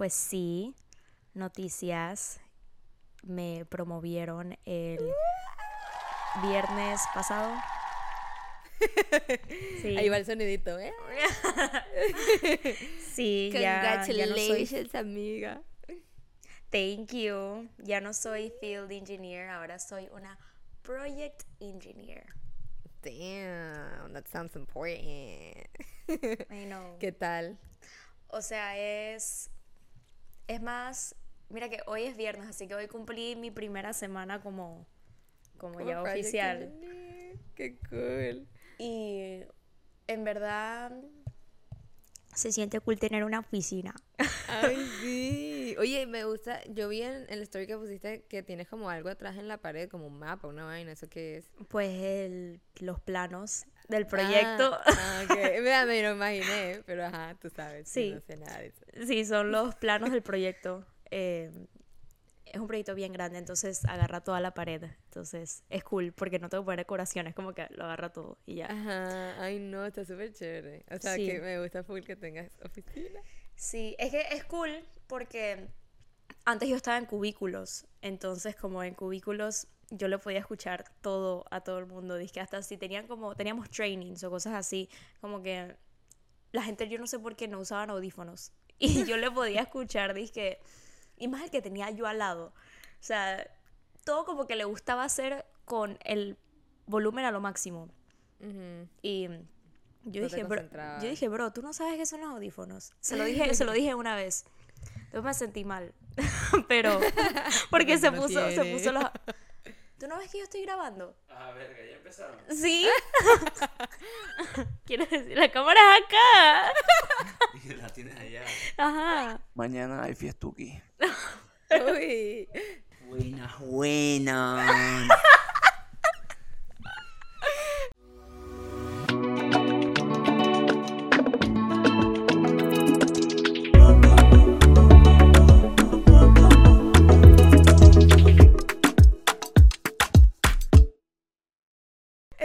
Pues sí, noticias me promovieron el viernes pasado. Sí. Ahí va el sonidito, ¿eh? sí, ya, ya no soy... amiga. Thank you. Ya no soy field engineer, ahora soy una project engineer. Damn, that sounds important. I know. ¿Qué tal? O sea, es es más, mira que hoy es viernes, así que hoy cumplí mi primera semana como como ya oficial. Qué cool. Y en verdad se siente cool tener una oficina. Ay, sí. Oye, me gusta. Yo vi en, el story que pusiste que tienes como algo atrás en la pared, como un mapa, una vaina. ¿Eso qué es? Pues el, los planos del proyecto. Ah, ah okay. me, me lo imaginé, pero ajá, tú sabes. Sí. No sé nada de eso. Sí, son los planos del proyecto. Eh, es un proyecto bien grande, entonces agarra toda la pared. Entonces es cool porque no tengo que poner decoraciones, como que lo agarra todo y ya. Ajá, ay no, está súper chévere. O sea, que me gusta full que tengas oficina. Sí, es que es cool porque antes yo estaba en cubículos, entonces como en cubículos yo le podía escuchar todo a todo el mundo, que hasta si tenían como teníamos trainings o cosas así, como que la gente yo no sé por qué no usaban audífonos y yo le podía escuchar, que y más el que tenía yo al lado. O sea, todo como que le gustaba hacer con el volumen a lo máximo. Y yo dije, bro, yo dije, bro, tú no sabes qué son los audífonos. Se lo dije, se lo dije una vez. Entonces me sentí mal. Pero, porque se puso, se puso los. ¿Tú no ves que yo estoy grabando? Ah, verga, ya empezaron. Sí. Quiero decir, la cámara es acá. y la tienes allá. Ajá. Mañana hay fiestuki. Uy. Buenas, buenas.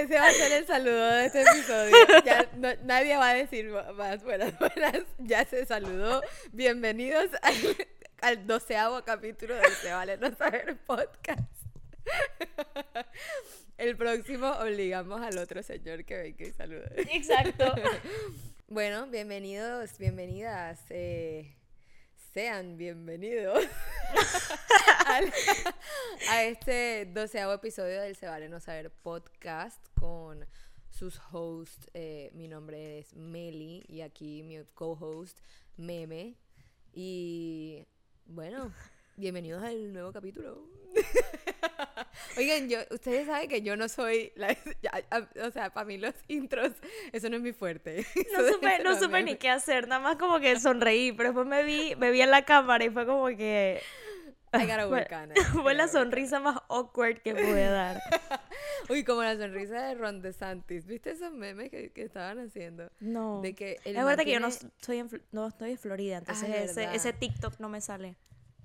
Ese va a ser el saludo de este episodio. Ya nadie va a decir más buenas, buenas. Ya se saludó. Bienvenidos al, al doceavo capítulo de Se Vale No Saber Podcast. El próximo obligamos al otro señor que venga y salude. Exacto. Bueno, bienvenidos, bienvenidas. Eh, sean bienvenidos a este doceavo episodio del Se Vale No Saber podcast con sus hosts. Eh, mi nombre es Meli y aquí mi co-host Meme. Y bueno, bienvenidos al nuevo capítulo. Oigan, yo, ustedes saben que yo no soy, la, o sea, para mí los intros, eso no es mi fuerte. No supe, no supe ni qué hacer, nada más como que sonreí, pero después me vi, me vi en la cámara y fue como que... fue, fue la sonrisa más awkward que pude dar. Uy, como la sonrisa de Ron DeSantis. ¿Viste esos memes que, que estaban haciendo? No. De que es verdad que yo no estoy en, no estoy en Florida, entonces ah, ese, ese TikTok no me sale.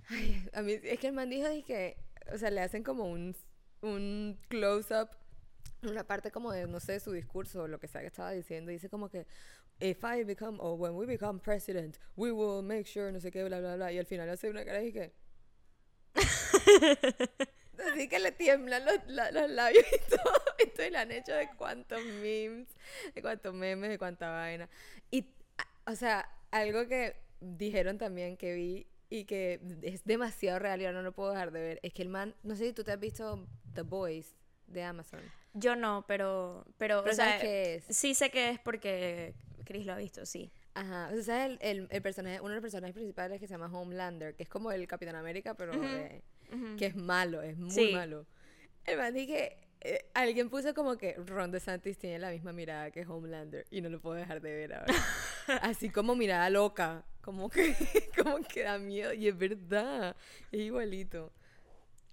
Ay, a mí, es que el man dijo que o sea, le hacen como un, un close-up una parte como de, no sé, su discurso o lo que sea que estaba diciendo. Dice como que, if I become, or when we become president, we will make sure, no sé qué, bla, bla, bla. Y al final hace una cara y que... Así que le tiemblan los, los labios y todo. Y le han hecho de cuántos memes, de cuántos memes, de cuánta vaina. Y, o sea, algo que dijeron también que vi y que es demasiado real y ahora no lo puedo dejar de ver. Es que el man, no sé si tú te has visto The Boys de Amazon. Yo no, pero, pero, o sea, qué es? Sí sé que es porque Chris lo ha visto, sí. Ajá, o sea, el, el, el, personaje, uno de los personajes principales que se llama Homelander, que es como el Capitán América, pero que es malo, es muy malo. El man dije, eh, alguien puso como que Ron DeSantis tiene la misma mirada que Homelander y no lo puedo dejar de ver ahora. Así como mirada loca como que, como que da miedo. Y es verdad, es igualito.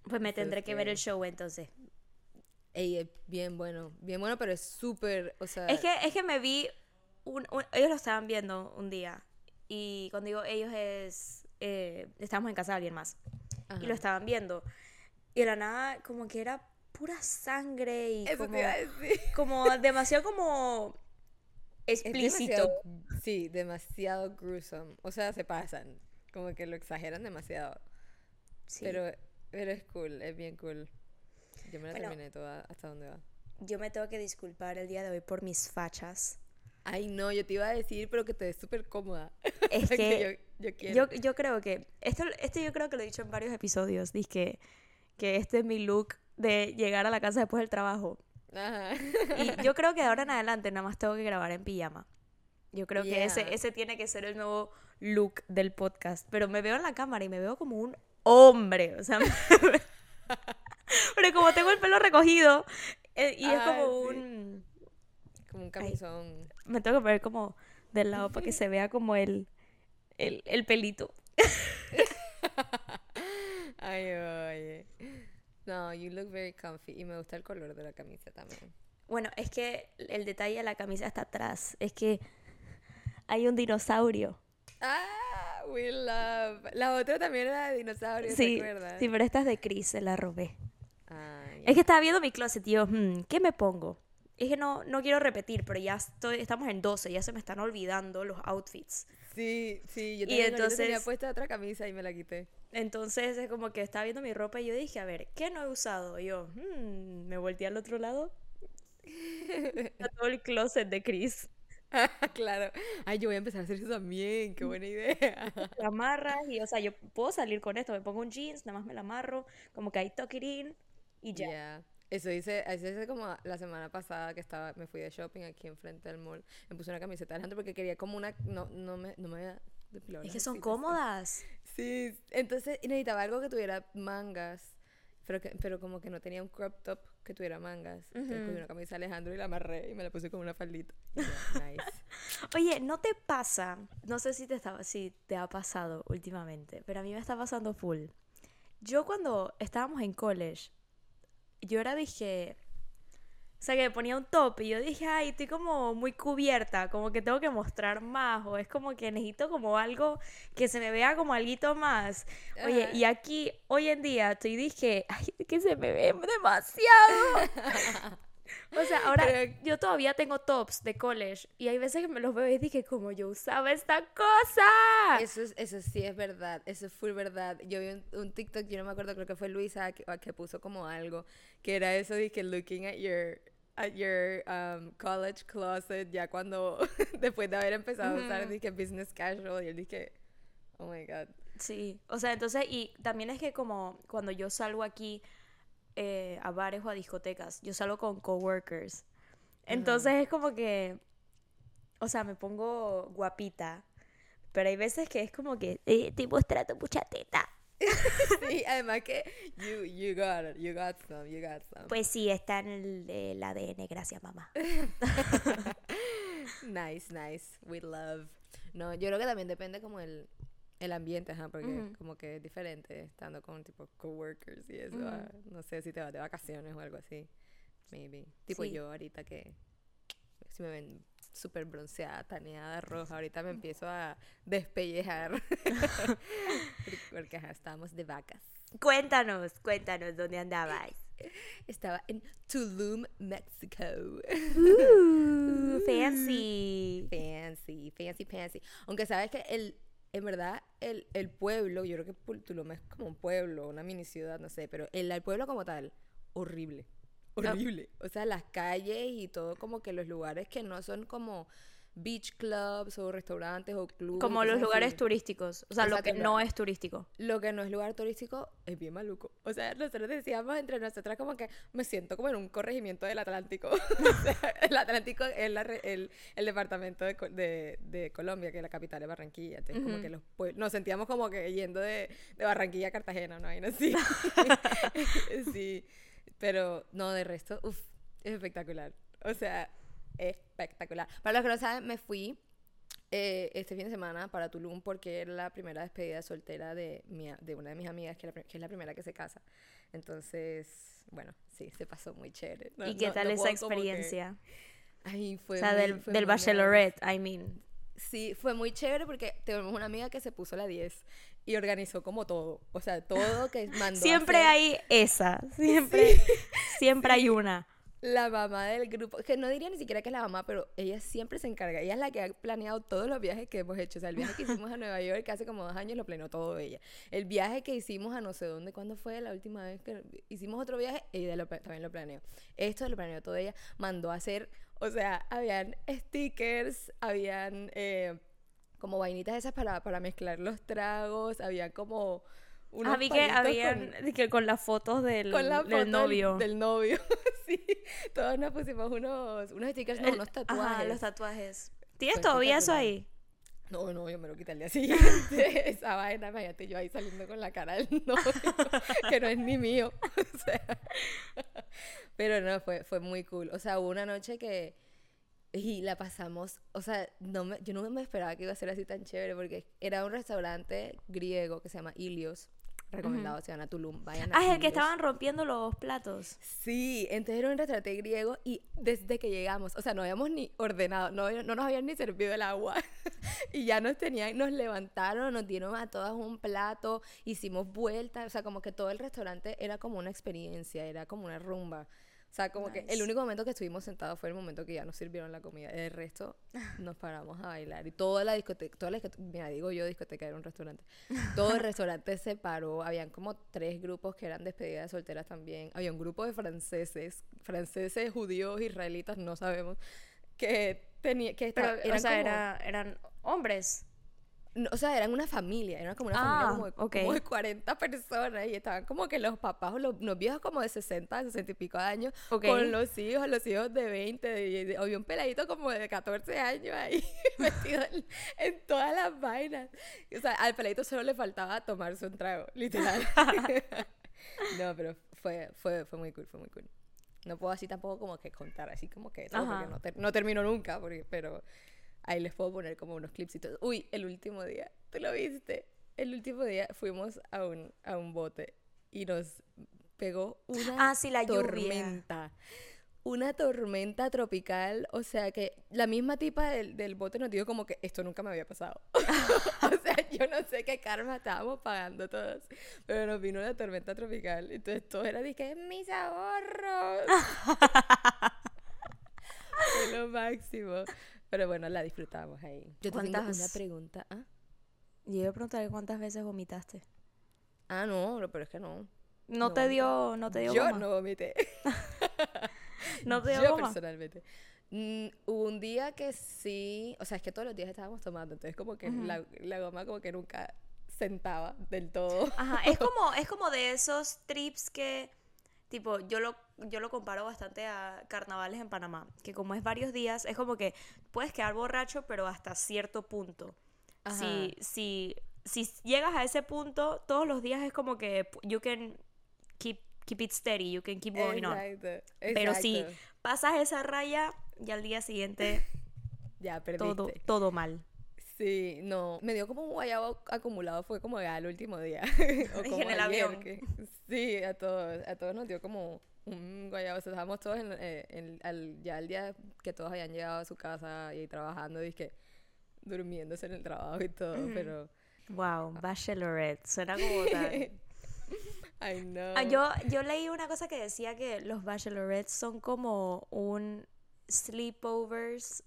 Pues me tendré que ver el show entonces. Ey, es bien bueno, bien bueno, pero es súper, o sea... Es que, es que me vi, ellos lo estaban viendo un día. Y cuando digo ellos es, eh, estábamos en casa de alguien más. Y lo estaban viendo. Y de la nada, como que era pura sangre y como, como demasiado como explícito. sí, demasiado gruesome. O sea, se pasan. Como que lo exageran demasiado. Sí. Pero, pero es cool, es bien cool. Yo me la Bueno. terminé toda hasta donde va. Yo me tengo que disculpar el día de hoy por mis fachas. Ay, no, yo te iba a decir, pero que te ves súper cómoda. Es que yo, yo quiero. yo, yo creo que, esto, esto yo creo que lo he dicho en varios episodios, dice que, que este es mi look de llegar a la casa después del trabajo. Ajá. Y yo creo que de ahora en adelante nada más tengo que grabar en pijama. Yo creo que ese, ese tiene que ser el nuevo look del podcast. Pero me veo en la cámara y me veo como un hombre. O sea, me- pero como tengo el pelo recogido eh, y es como sí. un... Como un camisón. Me tengo que poner como del lado para que se vea como el, el, el pelito. Ay, oye. No, you look very comfy. Y me gusta el color de la camisa también. Bueno, es que el detalle de la camisa está atrás. Es que hay un dinosaurio. Ah, we love. La otra también era de dinosaurio, Sí, ¿te sí, pero esta es de Chris, se la robé. Ah, Es que estaba viendo mi closet y yo, "Hmm, ¿qué me pongo? Es que no, no quiero repetir, pero ya estoy, estamos en 12, ya se me están olvidando los outfits. Sí, sí, yo Y también tenía entonces- puesta otra camisa y me la quité. Entonces es como que estaba viendo mi ropa y yo dije, a ver, ¿qué no he usado? Y yo, "Hmm", me volteé al otro lado. Está todo el closet de Chris. claro. Ay, yo voy a empezar a hacer eso también, qué buena idea. Te amarras y, o sea, yo puedo salir con esto, me pongo un jeans, nada más me la amarro, como que it in y ya. Ya. Eso hice, eso hice como la semana pasada que estaba, me fui de shopping aquí enfrente del mall. Me puse una camiseta de Alejandro porque quería como una, no, no me, no me había depilado Es que son cómodas. Sí, entonces necesitaba algo que tuviera mangas, pero, que, pero como que no tenía un crop top que tuviera mangas. Entonces cogí una camisa de Alejandro y la amarré y me la puse como una faldita. Y ya, nice. Oye, ¿no te pasa? No sé si te, estaba, si te ha pasado últimamente, pero a mí me está pasando full. Yo cuando estábamos en college, yo era, dije, o sea, que me ponía un top y yo dije, ay, estoy como muy cubierta, como que tengo que mostrar más, o es como que necesito como algo que se me vea como algo más. Oye, y aquí, hoy en día, estoy, dije, ay, que se me ve demasiado. O sea, ahora Pero- yo todavía tengo tops de college y hay veces que me los veo y dije, como yo usaba esta cosa. Eso, es, eso sí es verdad, eso es full verdad. Yo vi un, un TikTok, yo no me acuerdo, creo que fue Luisa que, que puso como algo, que era eso que looking at your at your um, college closet ya cuando después de haber empezado a usar dije business casual y él dije oh my god Sí, o sea, entonces, y también es que como cuando yo salgo aquí eh, a bares o a discotecas, yo salgo con coworkers. Entonces es como que, o sea, me pongo guapita, pero hay veces que es como que eh, estoy mostrando mucha teta. sí además que you you got it you got some you got some Pues sí, está en el, el ADN, gracias mamá. nice nice we love no yo creo que también depende como el el ambiente, ajá, porque como que es diferente estando con tipo coworkers y eso. Ah, no sé si te vas de vacaciones o algo así. Maybe. Tipo Sí. yo ahorita que si me ven súper bronceada, taneada, roja, ahorita me empiezo a despellejar. porque, ajá, estábamos de vacas. Cuéntanos, cuéntanos dónde andabas. Estaba en Tulum, México. Uh, fancy. Fancy, fancy, fancy. Aunque sabes que el, en verdad, el, el pueblo, yo creo que Pul- Tulum es como un pueblo, una mini ciudad, no sé, pero el, el pueblo como tal, horrible. Horrible. O sea, las calles y todo como que los lugares que no son como beach clubs o restaurantes o clubes. Como los lugares así. turísticos, o sea, lo que no es turístico. Lo que no es lugar turístico es bien maluco. O sea, nosotros decíamos entre nosotras como que me siento como en un corregimiento del Atlántico. o sea, el Atlántico es la el, el departamento de, Co- de, de Colombia, que la capital es Barranquilla. Entonces, como que los nos sentíamos como que yendo de, de Barranquilla a Cartagena, ¿no? Y no así. sí. Pero no, de resto, uff, es espectacular. O sea, espectacular. Para los que no saben, me fui eh, este fin de semana para Tulum porque era la primera despedida soltera de, mi, de una de mis amigas, que, la que es la primera que se casa. Entonces, bueno, sí, se pasó muy chévere. No- ¿Y qué no- tal no esa como que- experiencia? Ay, fue o sea, muy- del, fue del muy bachelorette, I mean. Sí, fue muy chévere porque tenemos una amiga que se puso la 10 y organizó como todo. O sea, todo que mandó Siempre hacer. hay esa, siempre, siempre hay una. La mamá del grupo, que no diría ni siquiera que es la mamá, pero ella siempre se encarga. Ella es la que ha planeado todos los viajes que hemos hecho. O sea, el viaje que hicimos a Nueva York hace como dos años lo planeó todo ella. El viaje que hicimos a no sé dónde, ¿cuándo fue la última vez que hicimos otro viaje? Ella lo también lo planeó. Esto lo planeó todo ella. Mandó a hacer, o sea, habían stickers, habían eh, como vainitas esas para, para mezclar los tragos, había como... unos Ah, vi que habían con- que con las fotos del, con la del foto del- novio. Del, novio, sí. Todos nos pusimos unos, unos stickers, no, El- unos tatuajes. Ajá, los tatuajes. ¿Tienes todavía eso ahí? No, no, yo me lo quité al día siguiente. Esa vaina, imagínate yo ahí saliendo con la cara del novio, que no es ni mío. O sea, pero no, fue, fue muy cool. O sea, hubo una noche que... Y la pasamos, o sea, no me, yo no me esperaba que iba a ser así tan chévere porque era un restaurante griego que se llama Ilios. Recomendado, se van a Tulum, vayan a Ah, es el que estaban rompiendo los platos. Sí, entonces era un restaurante griego y desde que llegamos, o sea, no habíamos ni ordenado, no, no nos habían ni servido el agua y ya nos tenían, nos levantaron, nos dieron a todas un plato, hicimos vueltas, o sea, como que todo el restaurante era como una experiencia, era como una rumba. O sea, como que el Nice. único momento que estuvimos sentados fue el momento que ya nos sirvieron la comida. El resto nos paramos a bailar. Y toda la discoteca, toda la discoteca, mira, digo yo discoteca, era un restaurante. Todo el restaurante se paró. Habían como tres grupos que eran despedidas de solteras también. Había un grupo de franceses, franceses, judíos, israelitas, no sabemos, que tenía, que Pero, esta- eran o sea, como- era- eran hombres. No, o sea, eran una familia, era como una Ah, familia como de, ok. como de 40 personas y estaban como que los papás o los, los viejos como de 60, 60 y pico de años Ok. con los hijos, los hijos de 20, y, y había un peladito como de 14 años ahí metido en, en todas las vainas. O sea, al peladito solo le faltaba tomarse un trago, literal. no, pero fue, fue, fue muy cool, fue muy cool. No puedo así tampoco como que contar así como que todo, porque no, ter- no termino nunca, porque, pero ahí les puedo poner como unos clipsitos. Uy, el último día, ¿tú lo viste? El último día fuimos a un, a un bote y nos pegó una Ah, sí, la lluvia. tormenta. Una tormenta tropical, o sea que la misma tipa del, del bote nos dijo como que esto nunca me había pasado. o sea, yo no sé qué karma estábamos pagando todos, pero nos vino una tormenta tropical, entonces todo era dije, mis ahorros. Fue lo máximo. Pero bueno, la disfrutamos ahí. Yo te tengo ¿Cuántas- una pregunta. ¿Ah? Yo iba a preguntar cuántas veces vomitaste. Ah, no, pero es que no. No, No. te dio, no te dio Yo goma? no vomité. No te dio Yo goma. personalmente. Mm, hubo un día que sí, o sea, es que todos los días estábamos tomando, entonces como que la, la goma como que nunca sentaba del todo. Ajá, es como, es como de esos trips que, tipo, yo lo, yo lo comparo bastante a carnavales en Panamá, que como es varios días, es como que puedes quedar borracho, pero hasta cierto punto. Si, si, si llegas a ese punto, todos los días es como que you can keep, keep it steady, you can keep going on. Exacto, Pero si pasas esa raya, ya al día siguiente Ya perdiste. todo, todo mal. Sí, no, me dio como un guayabo acumulado, fue como ya el último día. o En como el ayer, avión. que- sí, a todos, a todos nos dio como un guayabo, o sea, estábamos todos en, eh, en- al, ya el día que todos habían llegado a su casa y trabajando, dije, durmiéndose en el trabajo y todo, pero, Wow, bachelorette, suena como tan... ay no. Ah, yo, yo leí una cosa que decía que los bachelorettes son como un sleepovers,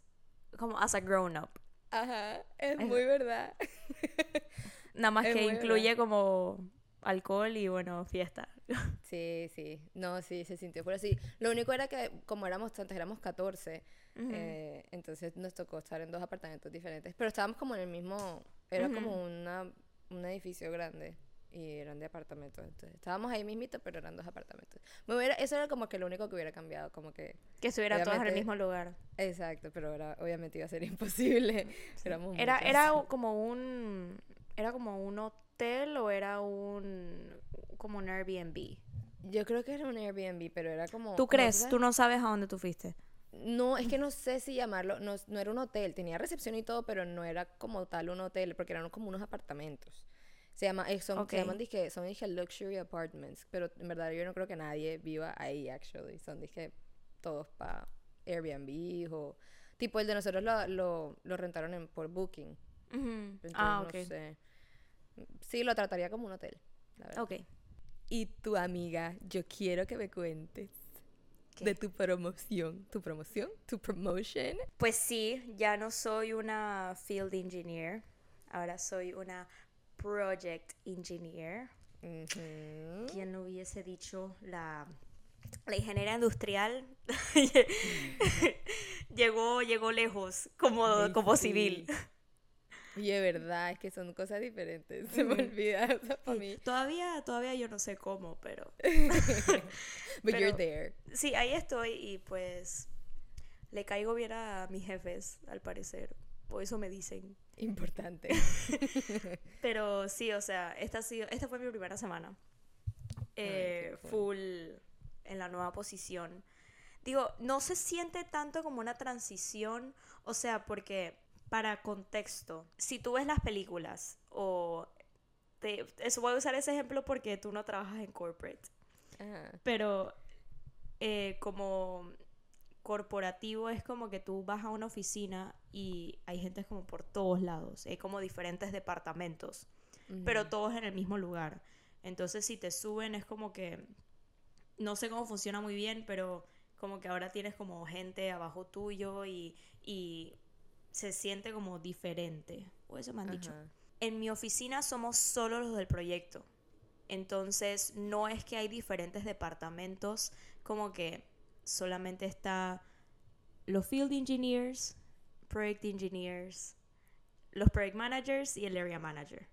como as a grown up. Ajá, es Es- muy verdad. Nada más Es que incluye verdad. como alcohol y bueno, fiesta. Sí, sí, no, sí, se sintió por así. Lo único era que como éramos tantos, éramos 14, eh, entonces nos tocó estar en dos apartamentos diferentes, pero estábamos como en el mismo, era como una, un edificio grande y eran de apartamentos, entonces estábamos ahí mismito, pero eran dos apartamentos. Me hubiera- eso era como que lo único que hubiera cambiado, como que, Que estuvieran todos en el mismo lugar. exacto, pero era, obviamente iba a ser imposible. Éramos Era, muchos. era como un era como un hotel o era un como un Airbnb. Yo creo que era un Airbnb, pero era como... ¿Tú crees? Tú no sabes a dónde tú fuiste. No, es que no sé si llamarlo, no, no era un hotel, tenía recepción y todo, pero no era como tal un hotel, porque eran como unos apartamentos. Se llama, eh, son, se llaman dije, son dije luxury apartments, pero en verdad yo no creo que nadie viva ahí actually, son dije todos para Airbnb o tipo el de nosotros lo, lo, lo rentaron en, por Booking. Entonces Ah, no ok. sé. Sí, lo trataría como un hotel, la verdad. Ok. Y tu amiga, yo quiero que me cuentes. de tu promoción. ¿Tu promoción? ¿Tu promotion? Pues sí, ya no soy una field engineer, ahora soy una project engineer. Ujú. ¿Quién no hubiese dicho la, la ingeniera industrial? llegó, llegó lejos como, Ay, como sí. civil. Oye, verdad, es que son cosas diferentes. Se me olvida, o sea, para mí. Todavía, todavía yo no sé cómo, pero But you're Pero- there. sí, ahí estoy y pues le caigo bien a mis jefes, al parecer. Por eso me dicen. Importante. Pero sí, o sea, esta, ha sido, esta fue mi primera semana. Eh, full en la nueva posición. Digo, no se siente tanto como una transición, o sea, porque para contexto, si tú ves las películas o... Te, eso voy a usar ese ejemplo porque tú no trabajas en corporate, pero eh, como corporativo es como que tú vas a una oficina y hay gente como por todos lados, hay como diferentes departamentos pero todos en el mismo lugar. Entonces, si te suben, es como que no sé cómo funciona muy bien, pero como que ahora tienes como gente abajo tuyo y, y se siente como diferente. O eso me han dicho. En mi oficina somos solo los del proyecto. Entonces, no es que hay diferentes departamentos, como que solamente está los field engineers, project engineers, los project managers y el area manager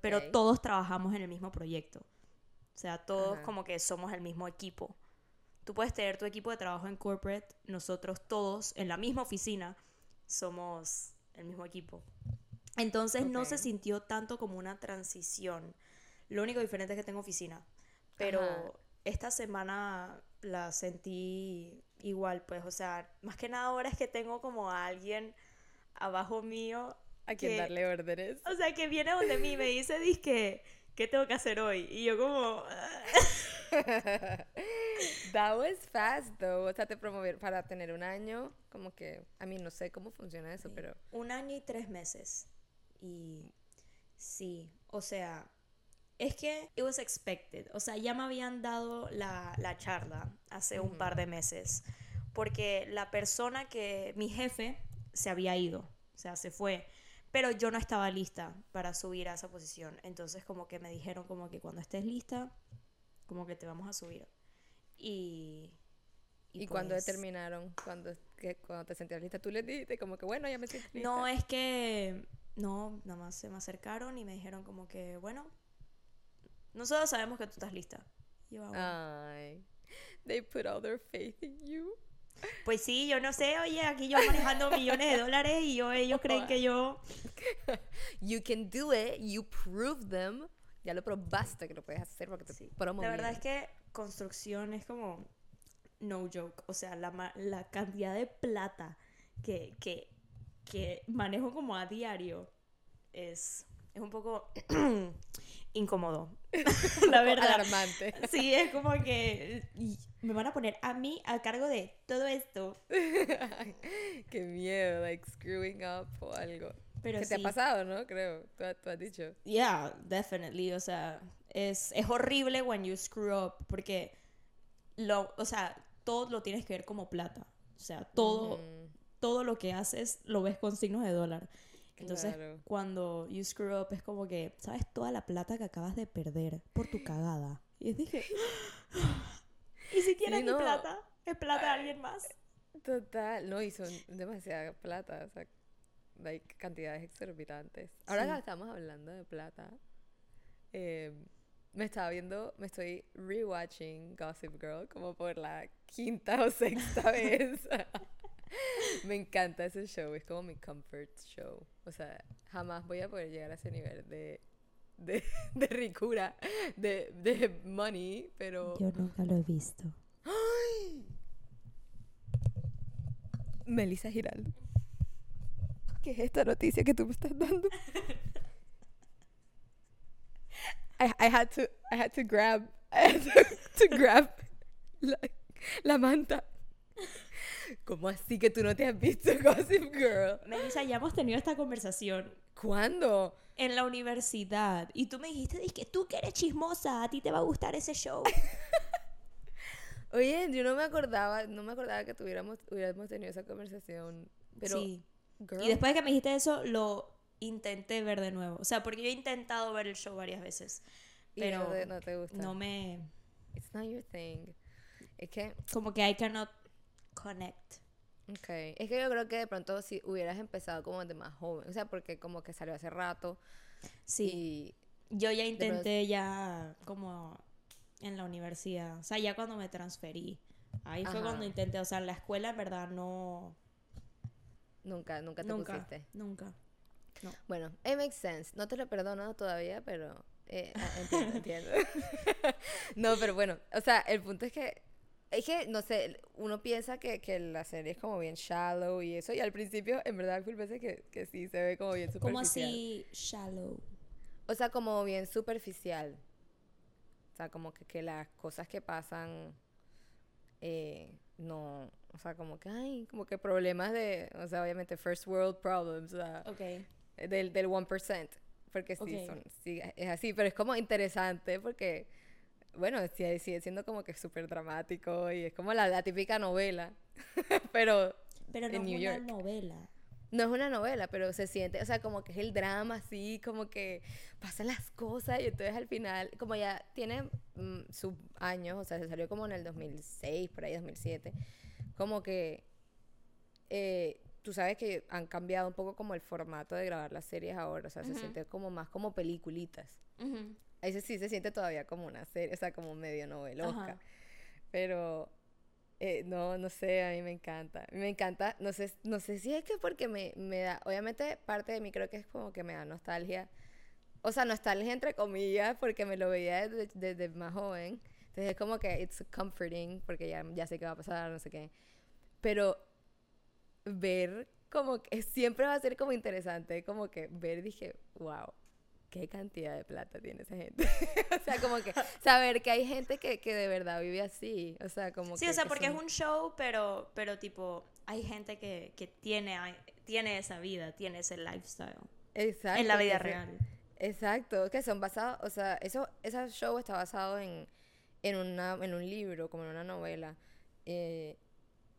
pero todos trabajamos en el mismo proyecto. O sea, todos Ajá. como que somos el mismo equipo. Tú puedes tener tu equipo de trabajo en corporate, nosotros todos en la misma oficina somos el mismo equipo. Entonces no se sintió tanto como una transición. Lo único diferente es que tengo oficina. Pero Ajá. esta semana la sentí igual, pues, o sea, más que nada ahora es que tengo como a alguien abajo mío A quien que- darle órdenes. o sea, que viene donde mí y me dice, disque, ¿qué tengo que hacer hoy? Y yo como. That was fast, though. O sea, te promovieron para tener un año. Como que, a mí no sé cómo funciona eso, pero. un año y tres meses. Y sí, o sea, es que it was expected. O sea, ya me habían dado la, la charla hace un Ujú. par de meses. Porque la persona que, mi jefe, se había ido. O sea, se fue. Pero yo no estaba lista para subir a esa posición. Entonces como que me dijeron como que cuando estés lista, como que te vamos a subir. Y... ¿Y, cuando pues, determinaron? Cuando, que, cuando te sentías lista, tú les dijiste como que, bueno, ya me siento lista. No, es que no, nada más se me acercaron y me dijeron como que, bueno, nosotros sabemos que tú estás lista. Y yo, "Ah, bueno". Ay. They put all their faith in you. Pues sí, yo no sé, oye, aquí yo manejando millones de dólares y yo, ellos creen que yo... You can do it. You prove them. Ya lo probaste que lo puedes hacer porque te Sí. La promovieron. verdad es que construcción es como no joke. O sea, la, la cantidad de plata que, que, que manejo como a diario es, es un poco incómodo. la verdad. Alarmante. Sí, es como que me van a poner a mí a cargo de todo esto. Qué miedo, like screwing up o algo. Pero que te ha sí. pasado, ¿no? Creo. Tú, tú has dicho. Yeah, definitely. O sea, es, es horrible when you screw up porque lo, o sea, todo lo tienes que ver como plata. O sea, todo, Ujú, todo lo que haces lo ves con signos de dólar. Entonces, claro. cuando you screw up es como que, ¿sabes toda la plata que acabas de perder por tu cagada? Y dije, ¿y si tienes mi no. plata? ¿Es plata de alguien más? Total. No, y son demasiada plata. O sea, like, cantidades exorbitantes. Ahora Sí. que estamos hablando de plata, eh, me estaba viendo, me estoy rewatching Gossip Girl como por la quinta o sexta vez. me encanta ese show, es como mi comfort show. O sea, jamás voy a poder llegar a ese nivel de, de, de ricura, de, de money, pero... Yo nunca lo he visto. Melissa Giraldo. ¿Qué es esta noticia que tú me estás dando? I, I had to I had to grab I had to, to grab la, la manta. ¿Cómo así que tú no te has visto Gossip Girl? Melissa, ya hemos tenido esta conversación ¿Cuándo? en la universidad y tú me dijiste "Di que tú que eres chismosa, a ti te va a gustar ese show. Oye, yo no me acordaba, no me acordaba que tuviéramos, hubiéramos tenido esa conversación. Pero, sí. girl, Y después de que me dijiste eso, lo intenté ver de nuevo. O sea, porque yo he intentado ver el show varias veces. y Pero no, te, no te gusta. no me... It's not your thing. Es que, Como que I cannot connect. okay. Es que yo creo que de pronto si hubieras empezado como de más joven, o sea, porque como que salió hace rato Sí. y Yo ya intenté ya como en la universidad. O sea, ya cuando me transferí. Ahí fue Ajá. cuando intenté. O sea, en la escuela en verdad no... nunca, nunca te Nunca. pusiste. Nunca. Bueno, it makes sense. No te lo perdono todavía, pero eh, ah, entiendo, entiendo. no, pero bueno, o sea, el punto es que, es que, no sé, uno piensa que, que la serie es como bien shallow y eso, y al principio, en verdad, full veces que, que sí se ve como bien superficial. Como así shallow. O sea, como bien superficial. O sea, como que, que las cosas que pasan, eh, no, o sea, como que, ay, como que problemas de, o sea, obviamente, first world problems, o sea, Ok. del, del 1%. Porque sí, son, sí, es así, pero es como interesante porque, bueno, sigue siendo como que súper dramático y es como la, la típica novela, pero Pero no en es New una York. novela. no es una novela, pero se siente, o sea, como que es el drama así, como que pasan las cosas y entonces al final, como ya tiene mm, sus años, o sea, se salió como en el 2006, por ahí 2007, como que eh, tú sabes que han cambiado un poco como el formato de grabar las series ahora, o sea, se siente como más como peliculitas. Ujú. Ahí sí se siente todavía como una serie, o sea, como medio novelosca. Ajá. Pero eh, no, no sé, a mí me encanta. Me encanta, no sé, no sé si es que porque me, me da, obviamente parte de mí creo que es como que me da nostalgia. O sea, nostalgia entre comillas, porque me lo veía desde, desde más joven. Entonces es como que it's comforting, porque ya, ya sé qué va a pasar, no sé qué. Pero ver como que siempre va a ser como interesante, como que ver, dije, wow, qué cantidad de plata tiene esa gente. o sea, como que saber que hay gente que, que de verdad vive así, o sea, como Sí, que, o sea, que porque son- es un show, pero, pero tipo, hay gente que, que tiene, tiene esa vida, tiene ese lifestyle. Exacto, en la vida real. Exacto, que son basados, o sea, eso, ese show está basado en, en, una, en un libro, como en una novela. eh,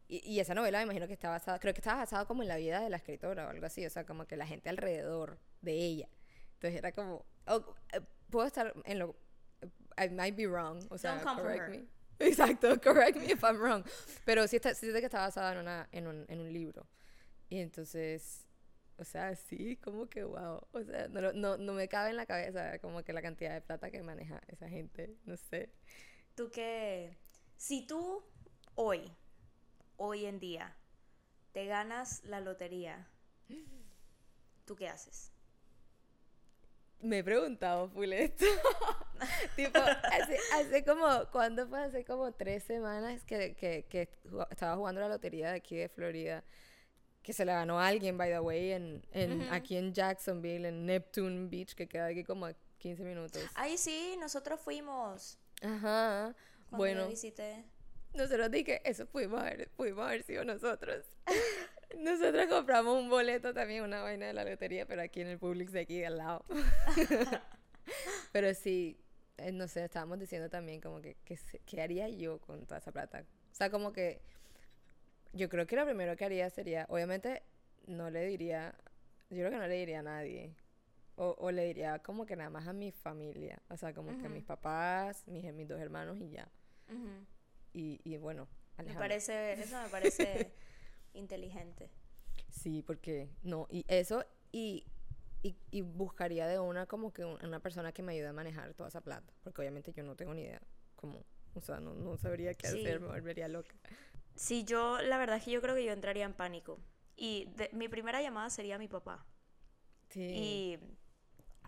y, y esa novela me imagino que está basada, creo que estaba basado como en la vida de la escritora o algo así, o sea, como que la gente alrededor de ella. Entonces era como, oh, eh, puedo estar en lo, I might be wrong, o sea, Don't correct me. Exacto, correct me if I'm wrong. Pero sí, está, sí que está basada en, una, en, un, en un libro. Y entonces, o sea, sí, como que wow. O sea, no, no, no me cabe en la cabeza como que la cantidad de plata que maneja esa gente, no sé. Tú que, si tú hoy, hoy en día, te ganas la lotería, ¿tú qué haces? Me he preguntado full esto. tipo, hace, hace como, ¿cuándo fue? Hace como tres semanas que, que, que jugaba- estaba jugando la lotería de aquí de Florida. Que se la ganó a alguien, by the way, en, en, Ujú. aquí en Jacksonville, en Neptune Beach, que queda aquí como a 15 minutos. Ahí sí, nosotros fuimos. Ajá. Cuando Bueno, visité. nosotros dije, eso pudimos haber, pudimos haber sido nosotros. nosotros compramos un boleto también, una vaina de la lotería, pero aquí en el Publix de aquí al lado. pero sí, eh, no sé, estábamos diciendo también como que, ¿qué haría yo con toda esa plata? O sea, como que yo creo que lo primero que haría sería, obviamente, no le diría, yo creo que no le diría a nadie. O, o le diría como que nada más a mi familia. O sea, como que a mis papás, mis, mis dos hermanos y ya. Y, y bueno, Me Alejandro. parece, eso me parece inteligente. Sí, porque no, y eso, y, y, y buscaría de una como que un- una persona que me ayude a manejar toda esa plata, porque obviamente yo no tengo ni idea cómo, o sea, no, no sabría qué Sí. hacer, me volvería loca. Sí, yo, la verdad es que yo creo que yo entraría en pánico. Y de- mi primera llamada sería a mi papá. Sí. Y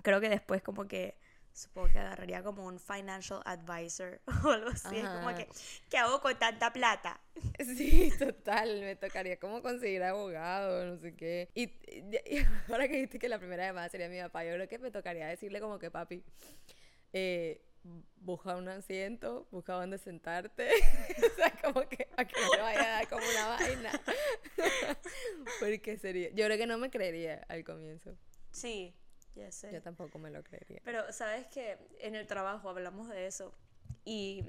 creo que después como que supongo que agarraría como un financial advisor o algo así. Es como Ajá. que, ¿qué hago con tanta plata? Sí, total, me tocaría como conseguir abogado, no sé qué. Y ahora que dijiste que la primera llamada sería mi papá, yo creo que me tocaría decirle como que, papi, eh, busca un asiento, busca dónde sentarte. o sea, como que a que no te vaya a dar como una vaina. Porque sería, yo creo que no me creería al comienzo. Sí, ya sé. Yo tampoco me lo creería. Pero sabes que en el trabajo hablamos de eso y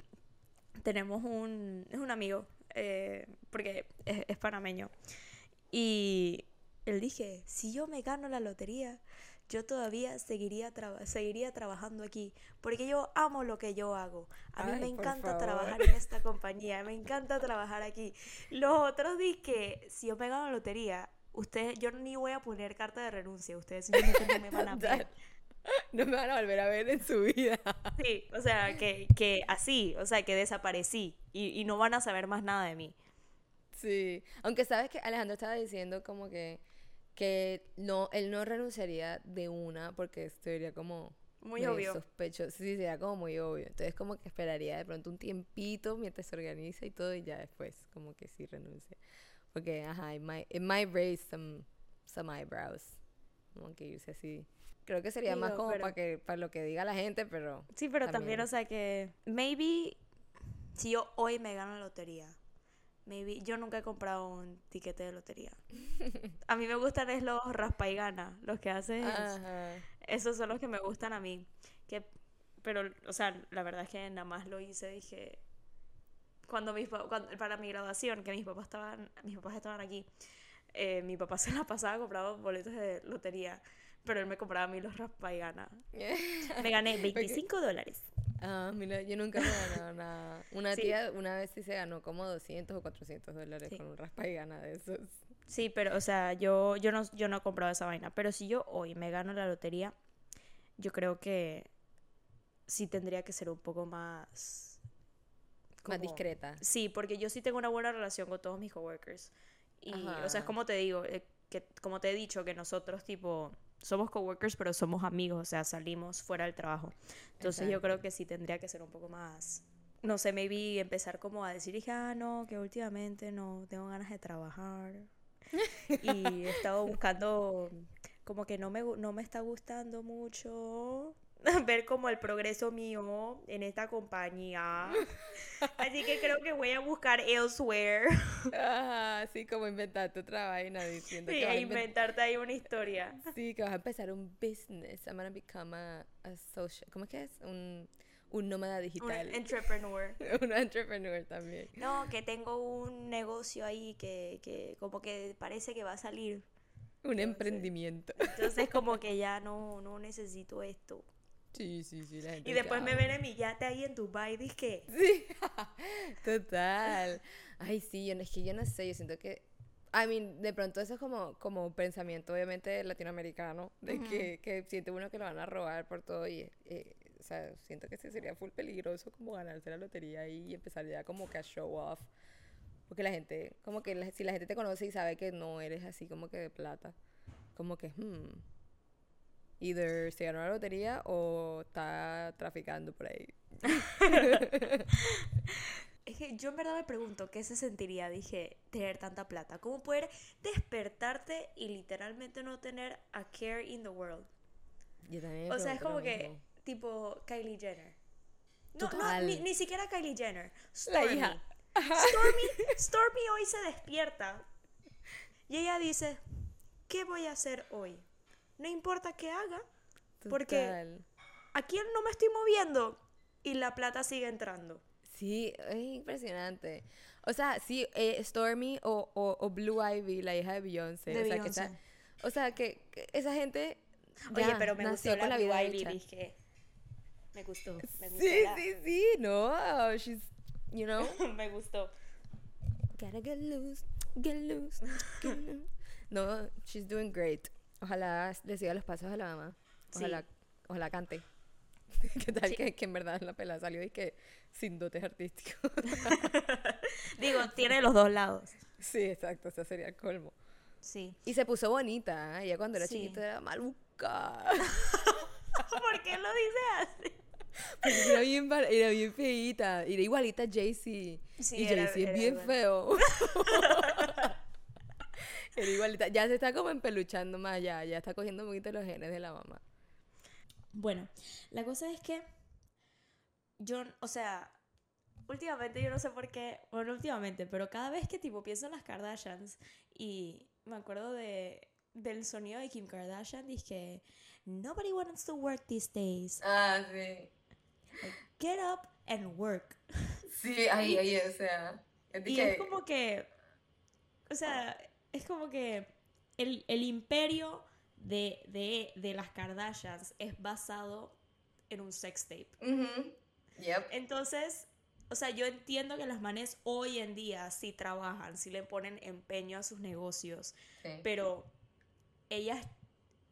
tenemos un, es un amigo, eh, porque es, es panameño. Y él dije, si yo me gano la lotería, yo todavía seguiría, traba- seguiría trabajando aquí, porque yo amo lo que yo hago. A mí Ay, me encanta trabajar en esta compañía, me encanta trabajar aquí. Los otros di que si yo me gano la lotería, ustedes, yo ni voy a poner carta de renuncia, ustedes simplemente no me van a ver. No me van a volver a ver en su vida. Sí, o sea, que, que así, o sea, que desaparecí y, y no van a saber más nada de mí. Sí, aunque sabes que Alejandro estaba diciendo como que, que no, él no renunciaría de una porque esto sería como Muy obvio. sospechoso, sí, sería como muy obvio. Entonces como que esperaría de pronto un tiempito mientras se organiza y todo y ya después como que sí renuncia. Porque, ajá, it might, it might raise some, some eyebrows. Como que irse así. Creo que sería más Digo, como pero- para que para lo que diga la gente, pero Sí, pero también, También. o sea, que maybe si yo hoy me gano la lotería, maybe yo nunca he comprado un tiquete de lotería. A mí me gustan es los raspa y gana, los que haces. Ajá. Esos son los que me gustan a mí. Que, pero, o sea, la verdad es que nada más lo hice, dije, cuando mis cuando- para mi graduación, que mis papás estaban, mis papás estaban aquí, eh, mi papá se la pasaba comprando boletos de lotería, pero él me compraba a mí los raspa y gana. Me gané 25 dólares. Ah, mira, yo nunca me he ganado nada. Una Sí. tía una vez sí se ganó como 200 o 400 dólares Sí. con un raspa y gana de esos. Sí, pero, o sea, yo, yo, no, yo no he comprado esa vaina. Pero si yo hoy me gano la lotería, yo creo que sí tendría que ser un poco más... Más discreta. Sí, porque yo sí tengo una buena relación con todos mis coworkers. Y, o sea, es Ajá. como te digo, eh, que como te he dicho, que nosotros, tipo, somos coworkers, pero somos amigos, o sea, salimos fuera del trabajo. Entonces yo creo que sí tendría que ser un poco más, no sé, maybe empezar como a decir, dije, ah, no, que últimamente no tengo ganas de trabajar. y he estado buscando, como que no me, no me está gustando mucho ver como el progreso mío en esta compañía. Así que creo que voy a buscar elsewhere. Ajá, sí, como inventarte otra vaina diciendo Sí, que vas a inven- inventarte ahí una historia. Sí, que vas a empezar un business. I'm gonna become a, a social... ¿Cómo es que es? Un, un nómada Un digital. entrepreneur. un entrepreneur también. No, que tengo un negocio ahí que, que como que parece que va a salir. Un emprendimiento. Entonces como que ya no, no necesito esto. Sí, sí, sí. La gente Y después me "Ah, ven en mi yate ahí en Dubai que Sí, total. Ay, sí, yo, no- es que yo no sé, yo siento que, I mean, de pronto eso es como, como pensamiento obviamente latinoamericano, de que, que siente uno que lo van a robar por todo y, eh, o sea, siento que sería full peligroso como ganarse la lotería y empezar ya como que a show off. Porque la gente, como que la- si la gente te conoce y sabe que no eres así como que de plata, como que, hmm, either se ganó la lotería o está traficando por ahí. Es que yo en verdad me pregunto qué se sentiría, dije, tener tanta plata. ¿Cómo poder despertarte y literalmente no tener a care in the world? Yo también O sea, es como que, mismo. tipo, Kylie Jenner. No, no, ni, ni siquiera Kylie Jenner. La Stormy. hija. Stormy, Stormy hoy se despierta y ella dice, ¿qué voy a hacer hoy? No importa qué haga, porque Total. aquí no me estoy moviendo y la plata sigue entrando. Sí, es impresionante. O sea, sí, eh, Stormy o, o, o Blue Ivy, la hija de Beyoncé. De o sea, que esa, Beyoncé. o sea, que, esa gente. Oye, ya pero me nació gustó con la la vida Blue Ivy, dije. Me gustó, me gustó. Sí, la- sí, sí, no, she's, you know. me gustó. Gotta get loose, get loose, get loose. No, she's doing great. Ojalá le siga los pasos a la mamá. Sí. Ojalá, ojalá cante. ¿Qué tal Sí. que, que en verdad la pela salió y que sin dotes artísticos? Digo, tiene los dos lados. sí, exacto, ese sería el colmo. Sí. Y se puso bonita, ¿eh? Ella cuando era Sí. chiquita era maluca. ¿Por qué lo dice así? Porque era bien, era bien feíta. Era igualita a Jaycee. Sí, y Jaycee es bien feo. Era igualita. Ya se está como empeluchando más, ya, ya está cogiendo un poquito los genes de la mamá. Bueno, la cosa es que yo, o sea, últimamente yo no sé por qué, bueno, últimamente, pero cada vez que tipo pienso en las Kardashians y me acuerdo de del sonido de Kim Kardashian, dije, nobody wants to work these days. Ah, sí. Get up and work. Sí, ahí, ahí, o sea. Y que- es como que, o sea, es como que el, el imperio de, de, de las Kardashians es basado en un sex tape. Yep. Entonces, o sea, yo entiendo que las manes hoy en día sí trabajan, sí le ponen empeño a sus negocios, Sí. pero ellas,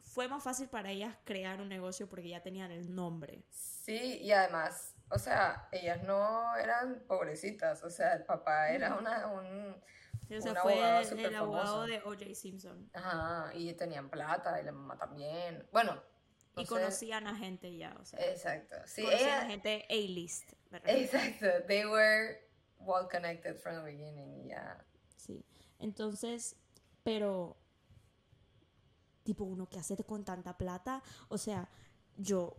fue más fácil para ellas crear un negocio porque ya tenían el nombre. Sí, y además, o sea, ellas no eran pobrecitas, o sea, el papá era una, un, O sea, Un fue abogado el, abogado de O.J. Simpson. ajá, y tenían plata, y la mamá también, bueno, no y sé. conocían a gente ya, o sea, exacto, sí, conocían ella- a gente A-list. exacto, they were well connected from the beginning, ya, Sí. Entonces, pero, tipo, uno que hace con tanta plata, o sea, yo,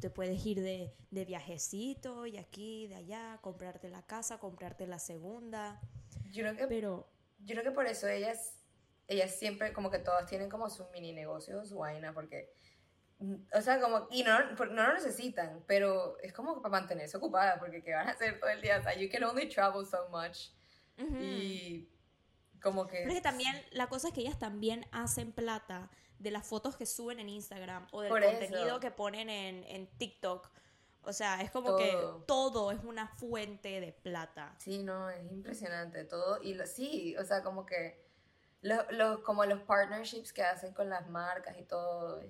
te puedes ir de, de viajecito y aquí, de allá, comprarte la casa, comprarte la segunda, yo creo que pero, Yo creo que por eso ellas, ellas siempre, como que todas tienen como su mini negocio, su vaina, porque, o sea, como, y no, no lo necesitan, pero es como para mantenerse ocupada, porque ¿qué van a hacer todo el día? O sea, you can only travel so much, Ujú. y como que... Pero es que también, la cosa es que ellas también hacen plata de las fotos que suben en Instagram o del Por contenido eso. que ponen en, en TikTok. O sea, es como que Todo. todo es una fuente de plata. Sí, no, es impresionante todo, y lo, sí, o sea, como que, los, los, como los partnerships que hacen con las marcas y todo,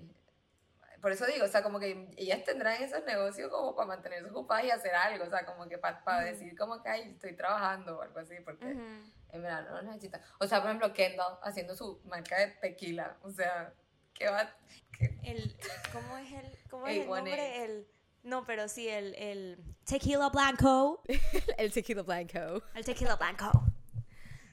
por eso digo, o sea, como que ellas tendrán esos negocios como para mantenerse ocupadas y hacer algo, o sea, como que para Ujú. decir como que, ay, estoy trabajando o algo así, porque Ujú. en verdad no necesitan. O sea, por ejemplo, Kendall haciendo su marca de tequila, o sea, ¿qué va? qué- El, ¿Cómo es el, cómo es el 818. nombre? El, no, pero sí, el, el tequila blanco. El tequila blanco. El tequila blanco.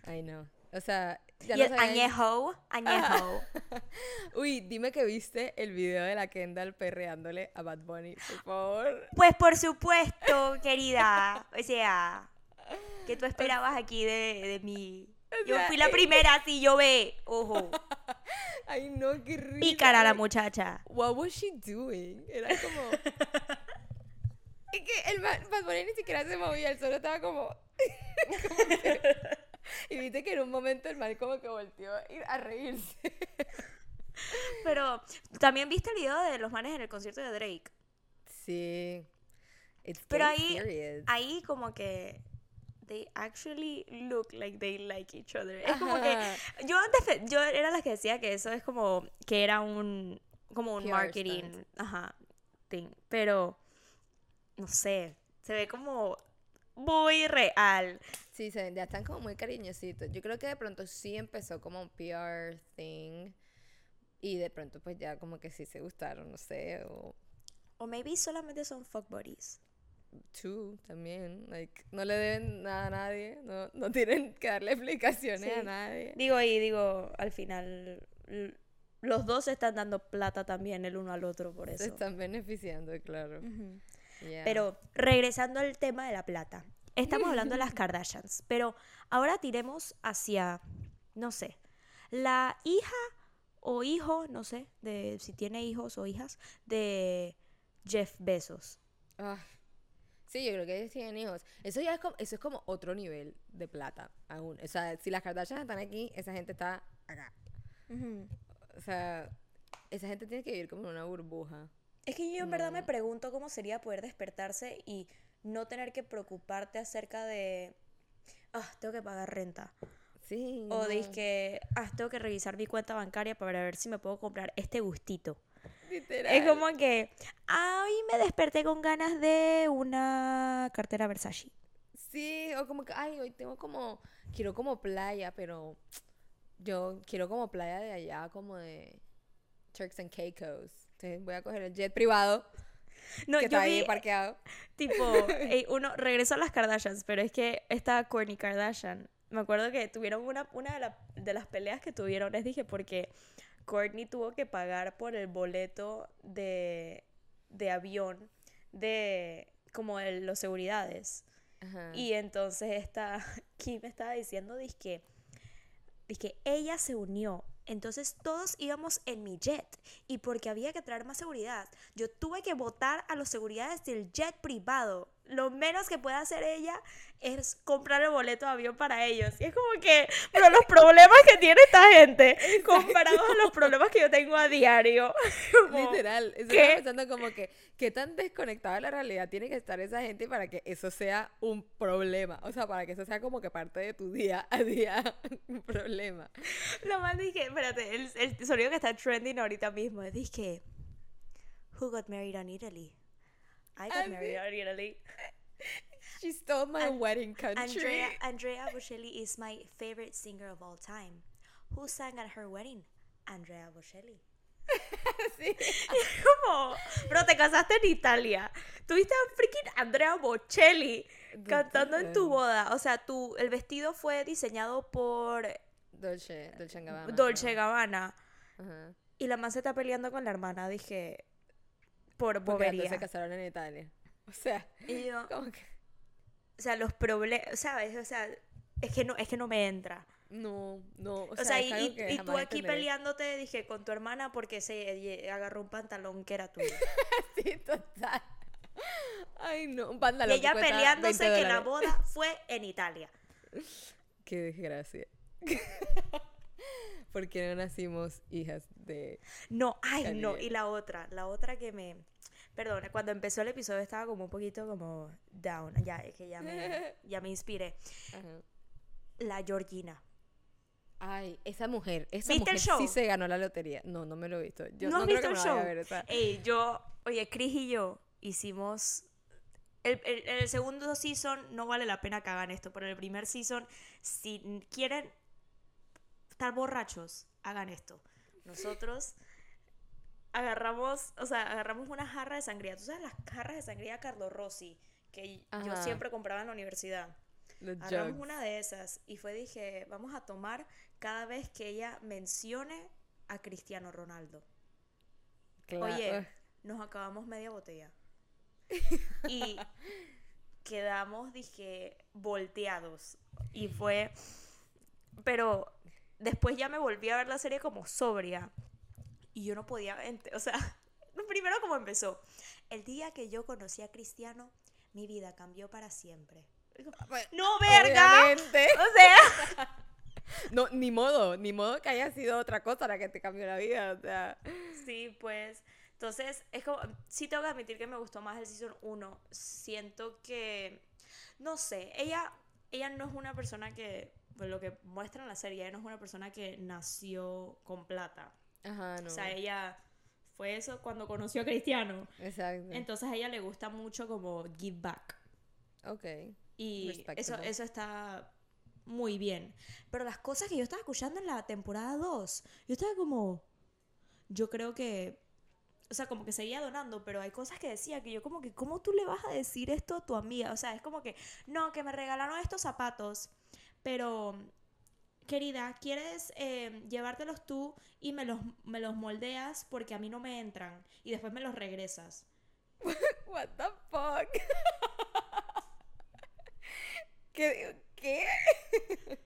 Ay, no. O sea, ya y el añejo, añejo. Uy, dime que viste el video de la Kendall perreándole a Bad Bunny, por favor. Pues por supuesto, querida. O sea, que tú esperabas aquí de, de mí. Yo sea, fui la eh, primera, así yo ve. Ojo. Ay, no, qué risa. Pícara la muchacha. What was she doing? Era como. Es que el Bad Bunny ni siquiera se movía, él solo estaba como. como que- Y viste que en un momento el man como que volteó a reírse. Pero también viste el video de los manes en el concierto de Drake. Sí. It's Pero ahí, serious. ahí como que they actually look like they like each other. Es como que yo antes yo era la que decía que eso es como que era un como un PR marketing, stunt. ajá, thing, pero no sé, se ve como muy real. Sí, se, ya están como muy cariñositos. Yo creo que de pronto sí empezó como un PR thing. Y de pronto pues ya como que sí se gustaron, no sé. O O maybe solamente son fuck buddies. two también. Like, no le deben nada a nadie. No, no tienen que darle explicaciones Sí. a nadie. Digo, y digo, al final los dos se están dando plata también el uno al otro por Se eso. están beneficiando, claro. Ujú. Yeah. Pero regresando al tema de la plata. Estamos hablando de las Kardashians, pero ahora tiremos hacia, no sé, la hija o hijo, no sé, de si tiene hijos o hijas, de Jeff Bezos. Ah, sí, yo creo que ellos tienen hijos. Eso ya es como, eso es como otro nivel de plata aún. O sea, si las Kardashians están aquí, esa gente está acá. O sea, esa gente tiene que vivir como en una burbuja. Es que yo en verdad me No. pregunto cómo sería poder despertarse y no tener que preocuparte acerca de, ah, tengo que pagar renta. Sí. O no. de que, ah, tengo que revisar mi cuenta bancaria para ver si me puedo comprar este gustito. Literal. Es como que, ay, me desperté con ganas de una cartera Versace. Sí, o como que, ay, hoy tengo como, quiero como playa, pero yo quiero como playa de allá, como de Turks and Caicos. Entonces voy a coger el jet privado No, que yo está ahí vi, parqueado. tipo, ey, uno regresó a las Kardashians, pero es que esta Kourtney Kardashian, me acuerdo que tuvieron una, una de, la- de las peleas que tuvieron, les dije, porque Kourtney tuvo que pagar por el boleto de, de avión de como de los seguridades. Ajá. Y entonces esta Kim estaba diciendo, dizque, que ella se unió. Entonces todos íbamos en mi jet. Y porque había que traer más seguridad, yo tuve que votar a los seguridades del jet privado. Lo menos que puede hacer ella es comprar el boleto de avión para ellos. Y es como que, pero los problemas que tiene esta gente, comparados a los problemas que yo tengo a diario. como, Literal. Eso ¿qué? pensando como que, ¿qué tan desconectada de la realidad tiene que estar esa gente para que eso sea un problema? O sea, para que eso sea como que parte de tu día a día un problema. Lo más dije, espérate, el, el sonido que está trending ahorita mismo es dije, Who got married on Italy? I got I married on Italy. She stole my An- wedding country. Andrea, Andrea Bocelli is my favorite singer of all time. Who sang at her wedding? Andrea Bocelli. Sí. ¿Cómo? Pero te casaste en Italia. Tuviste a freaking Andrea Bocelli cantando en tu boda. O sea, tu, el vestido fue diseñado por Dolce, Dolce Gabbana. Dolce Gabbana. Y la man se está peleando con la hermana. Dije, por Porque bobería. se casaron en Italia. O sea, Y yo, como que o sea, los problemas, ¿sabes? O sea, es que no, es que no me entra. no, no. O, O sea, y, y- y tú aquí peleándote, dije, con tu hermana porque se eh, agarró un pantalón que era tuyo. Sí, total. Ay, no, un y pantalón. que ella peleándose 20 que la boda fue en Italia. Qué desgracia. ¿Por qué no nacimos hijas de... No, ay, no. Y la otra, la otra que me... Perdón, cuando empezó el episodio estaba como un poquito como down. Ya, es que ya me, ya me inspiré. Ajá. La Georgina. Ay, esa mujer, esa ¿Viste el mujer sí se ganó la lotería. No, no me lo he visto. Yo ¿No no, has creo visto que el show? ver, o sea, Ey, yo, oye, Chris y yo hicimos. El, el- el segundo season no vale la pena que hagan esto, pero el primer season, si quieren estar borrachos, hagan esto. Nosotros agarramos, o sea, agarramos una jarra de sangría. ¿Tú sabes las jarras de sangría Carlos Rossi? Que yo siempre compraba en la universidad. Agarramos jugs. una de esas y fue, dije, vamos a tomar cada vez que ella mencione a Cristiano Ronaldo. Claro. Oye, nos acabamos media botella. Y quedamos, dije, volteados. Y fue. Pero después ya me volví a ver la serie como sobria. Y yo no podía. O sea, primero como empezó. El día que yo conocí a Cristiano, mi vida cambió para siempre. No, verga. obviamente. O sea. No, ni modo, ni modo que haya sido otra cosa la que te cambió la vida, o sea. Sí, pues. Entonces, es como. Sí, tengo que admitir que me gustó más el season 1. Siento que. No sé, ella, ella no es una persona que. Pues lo que muestra en la serie, ella no es una persona que nació con plata. Ajá, no. O sea, ella. Fue eso cuando conoció a Cristiano. Exacto. Entonces a ella le gusta mucho como give back. ok. Y eso, eso está muy bien. Pero las cosas que yo estaba escuchando en la temporada 2, yo estaba como. Yo creo que. O sea, como que seguía donando, pero hay cosas que decía que yo, como que, ¿cómo tú le vas a decir esto a tu amiga? O sea, es como que, no, que me regalaron estos zapatos, pero. Querida, ¿quieres eh, llevártelos tú y me los, me los moldeas porque a mí no me entran y después me los regresas? What the fuck? ¿Qué? ¿Qué?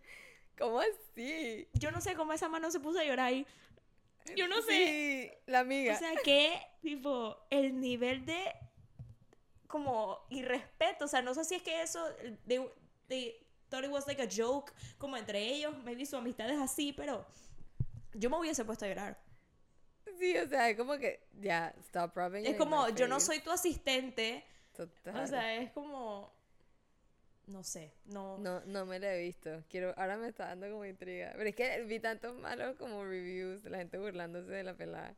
¿Cómo así? Yo no sé cómo esa mano se puso a llorar ahí. Yo no sé. Sí, la amiga. O sea, que, tipo, el nivel de como irrespeto, o sea, no sé si es que eso, they thought it was like a joke, como entre ellos, maybe su amistad es así, pero yo me hubiese puesto a llorar. sí, o sea, es como que ya, stop rubbing Es como, yo no soy tu asistente, Total. o sea, es como, no sé, no, No, no me la he visto. Quiero, ahora me está dando como intriga. Pero es que vi tantos malos como reviews, la gente burlándose de la pelada.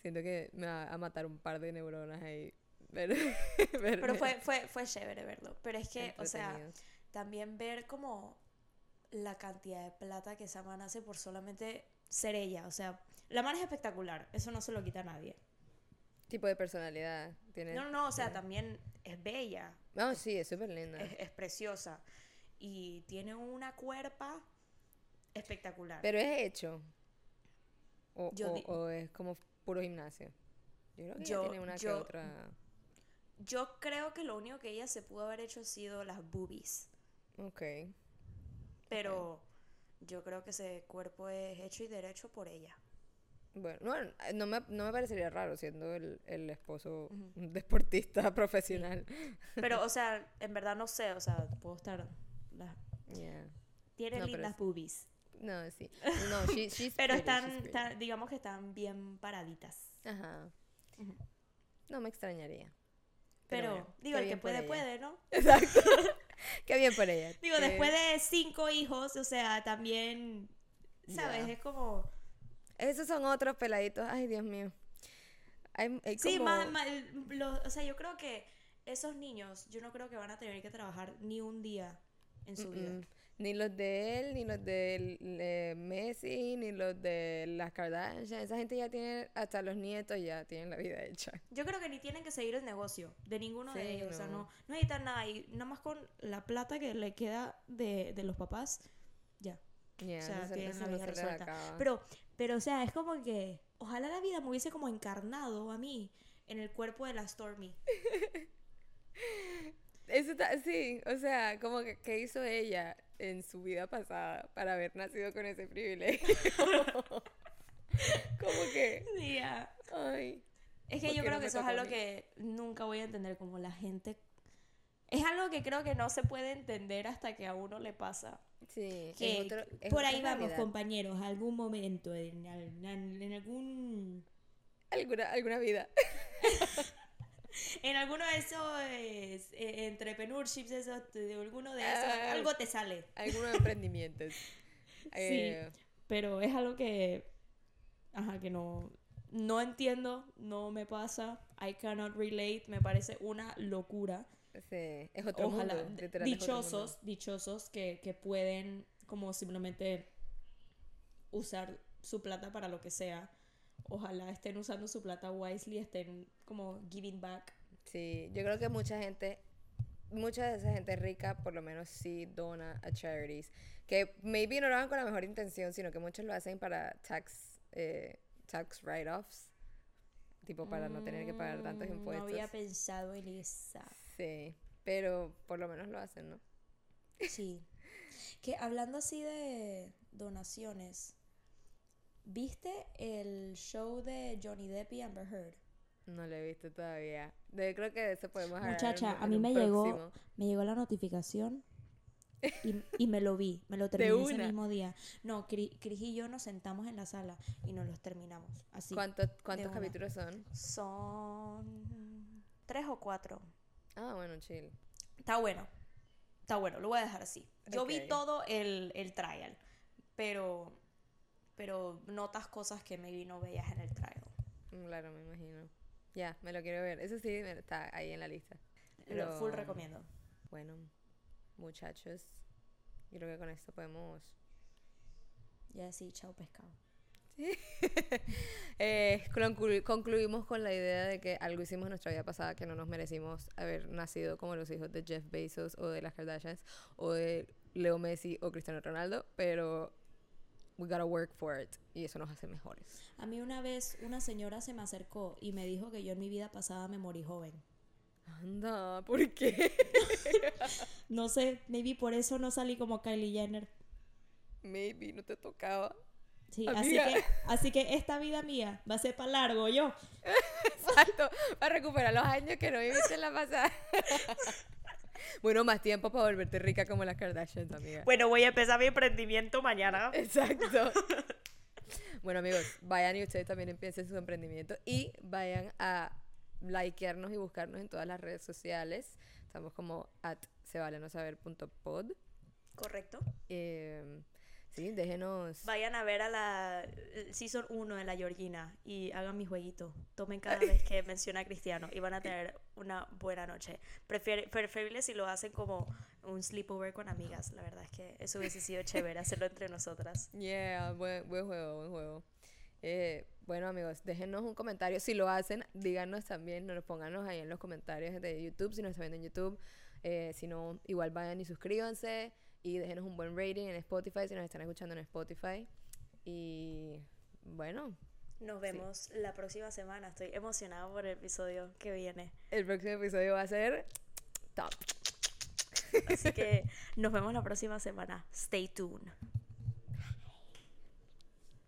Siento que me va a matar un par de neuronas ahí. Pero, pero fue, fue, fue chévere verlo, pero es que, o sea. También ver como la cantidad de plata que esa man hace por solamente ser ella. O sea, la man es espectacular, eso no se lo quita a nadie. tipo de personalidad tiene. No, no, o sea, también es bella, No, sí, es súper linda. es, es preciosa y tiene una cuerpa espectacular. Pero es hecho. O, Yo o- di- o es como puro gimnasio. Yo creo que ella tiene una que otra. Yo creo que lo único que ella se pudo haber hecho ha sido las boobies, Ok. pero yo creo que ese cuerpo es hecho y derecho por ella. Bueno, no, no me, no me parecería raro siendo el, el esposo un deportista profesional. Pero, o sea, en verdad no sé, o sea, puedo estar... las- Yeah. Tiene No, lindas es- boobies. No, sí. No, she- she's Pero pretty, están, she's están- digamos que están bien paraditas. Ajá. No me extrañaría. Pero, bueno, digo, el que puede, puede, ¿no? Exacto. Qué bien por ella. Digo, Qué- después de cinco hijos, o sea, también, ¿sabes? Es como... Esos son otros peladitos. Ay, Dios mío. Hay, hay Sí, como- más, más- lo- o sea, yo creo que esos niños, yo no creo que van a tener que trabajar ni un día en su vida. Mm, Ni los de él, ni los de eh, Messi, ni los de las Kardashian. Esa gente ya tiene, hasta los nietos ya tienen la vida hecha. Yo creo que ni tienen que seguir el negocio de ninguno de Sí, ellos. O sea, no. no, no necesitan nada. Y nada más con la plata que le queda de, de los papás, ya. Ya, o sea, no se- tienen la no vida resuelta. Pero, pero, o sea, es como que ojalá la vida me hubiese como encarnado a mí en el cuerpo de la Stormy. Eso está, sí, o sea, como que ¿qué hizo ella en su vida pasada para haber nacido con ese privilegio? como que, Sí, ya. ay. Es que ¿Por yo creo no que eso es algo mí? que nunca voy a entender, como la gente... Es algo que creo que no se puede entender hasta que a uno le pasa. Sí, Que otro- por ahí vamos, compañeros, algún momento, en- en algún... Alguna, alguna vida. En alguno de esos eh, eh, entrepreneurships, esos, de alguno de esos, Ah. algo te sale. Algunos emprendimientos. Eh, Pero es algo que, ajá, que no, no entiendo, no me pasa. I cannot relate, me parece una locura. sí, es otro Ojalá, mundo. d- literal, es otro mundo. dichosos, dichosos que, que pueden como simplemente usar su plata para lo que sea. Ojalá estén usando su plata wisely, estén como giving back. Sí, yo creo que mucha gente, mucha de esa gente rica por lo menos sí dona a charities, que maybe no lo hagan con la mejor intención, sino que muchos lo hacen para tax, eh, tax write-offs, tipo para no tener que pagar tantos Mm, impuestos. No había pensado en esa. Sí, pero por lo menos lo hacen, ¿no? Sí. Que hablando así de donaciones, ¿viste el show de Johnny Depp y Amber Heard? No lo he visto todavía. De, creo que de eso podemos hablar Muchacha, en- a mí me llegó, me llegó la notificación y, y me lo vi, me lo terminé ese mismo día. No, Cri- Cris y yo nos sentamos en la sala y nos los terminamos. Así. ¿Cuántos, cuántos capítulos son? Son tres o cuatro. Ah, bueno, chill. Está bueno. Está bueno, lo voy a dejar así. Yo vi todo el, el trial, pero, pero notas cosas que maybe no veías en el trial. Mm, Claro, me imagino. Ya, me lo quiero ver. Eso sí, está ahí en la lista. Lo full recomiendo. Bueno, muchachos, yo creo que con esto podemos... Ya sí, chao pescado. Eh, conclu- concluimos con la idea de que algo hicimos en nuestra vida pasada que no nos merecimos haber nacido como los hijos de Jeff Bezos o de las Kardashians o de Leo Messi o Cristiano Ronaldo, pero we gotta work for it y eso nos hace mejores. A mí una vez una señora se me acercó y me dijo que yo en mi vida pasada me morí joven. Anda, ¿por qué? No sé, maybe por eso no salí como Kylie Jenner. Maybe no te tocaba. Sí, así que, así que esta vida mía va a ser para largo yo. Exacto, para recuperar los años que no viviste en la pasada. bueno, más tiempo para volverte rica como las Kardashians, amiga. Bueno, voy a empezar mi emprendimiento mañana. Exacto. bueno, amigos, vayan y ustedes también empiecen su emprendimiento y vayan a likearnos y buscarnos en todas las redes sociales. Estamos como at sevalenosaber.pod. Correcto. Eh, sí, déjenos. Vayan a ver a la Season 1 de la Georgina y hagan mi jueguito. Tomen cada vez que menciona a Cristiano y van a tener una buena noche. Prefiere- preferible si lo hacen como un sleepover con amigas. La verdad es que eso hubiese sido chévere hacerlo entre nosotras. Yeah, buen, buen juego, buen juego. Eh, bueno, amigos, déjenos un comentario. Si lo hacen, díganos también, nos pónganos ahí en los comentarios de YouTube, si nos están viendo en YouTube. Eh, si no, igual vayan y suscríbanse y déjenos un buen rating en Spotify si nos están escuchando en Spotify. Y bueno, Nos vemos la próxima semana. Estoy emocionada por el episodio que viene. el próximo episodio va a ser top. Así que nos vemos la próxima semana. Stay tuned.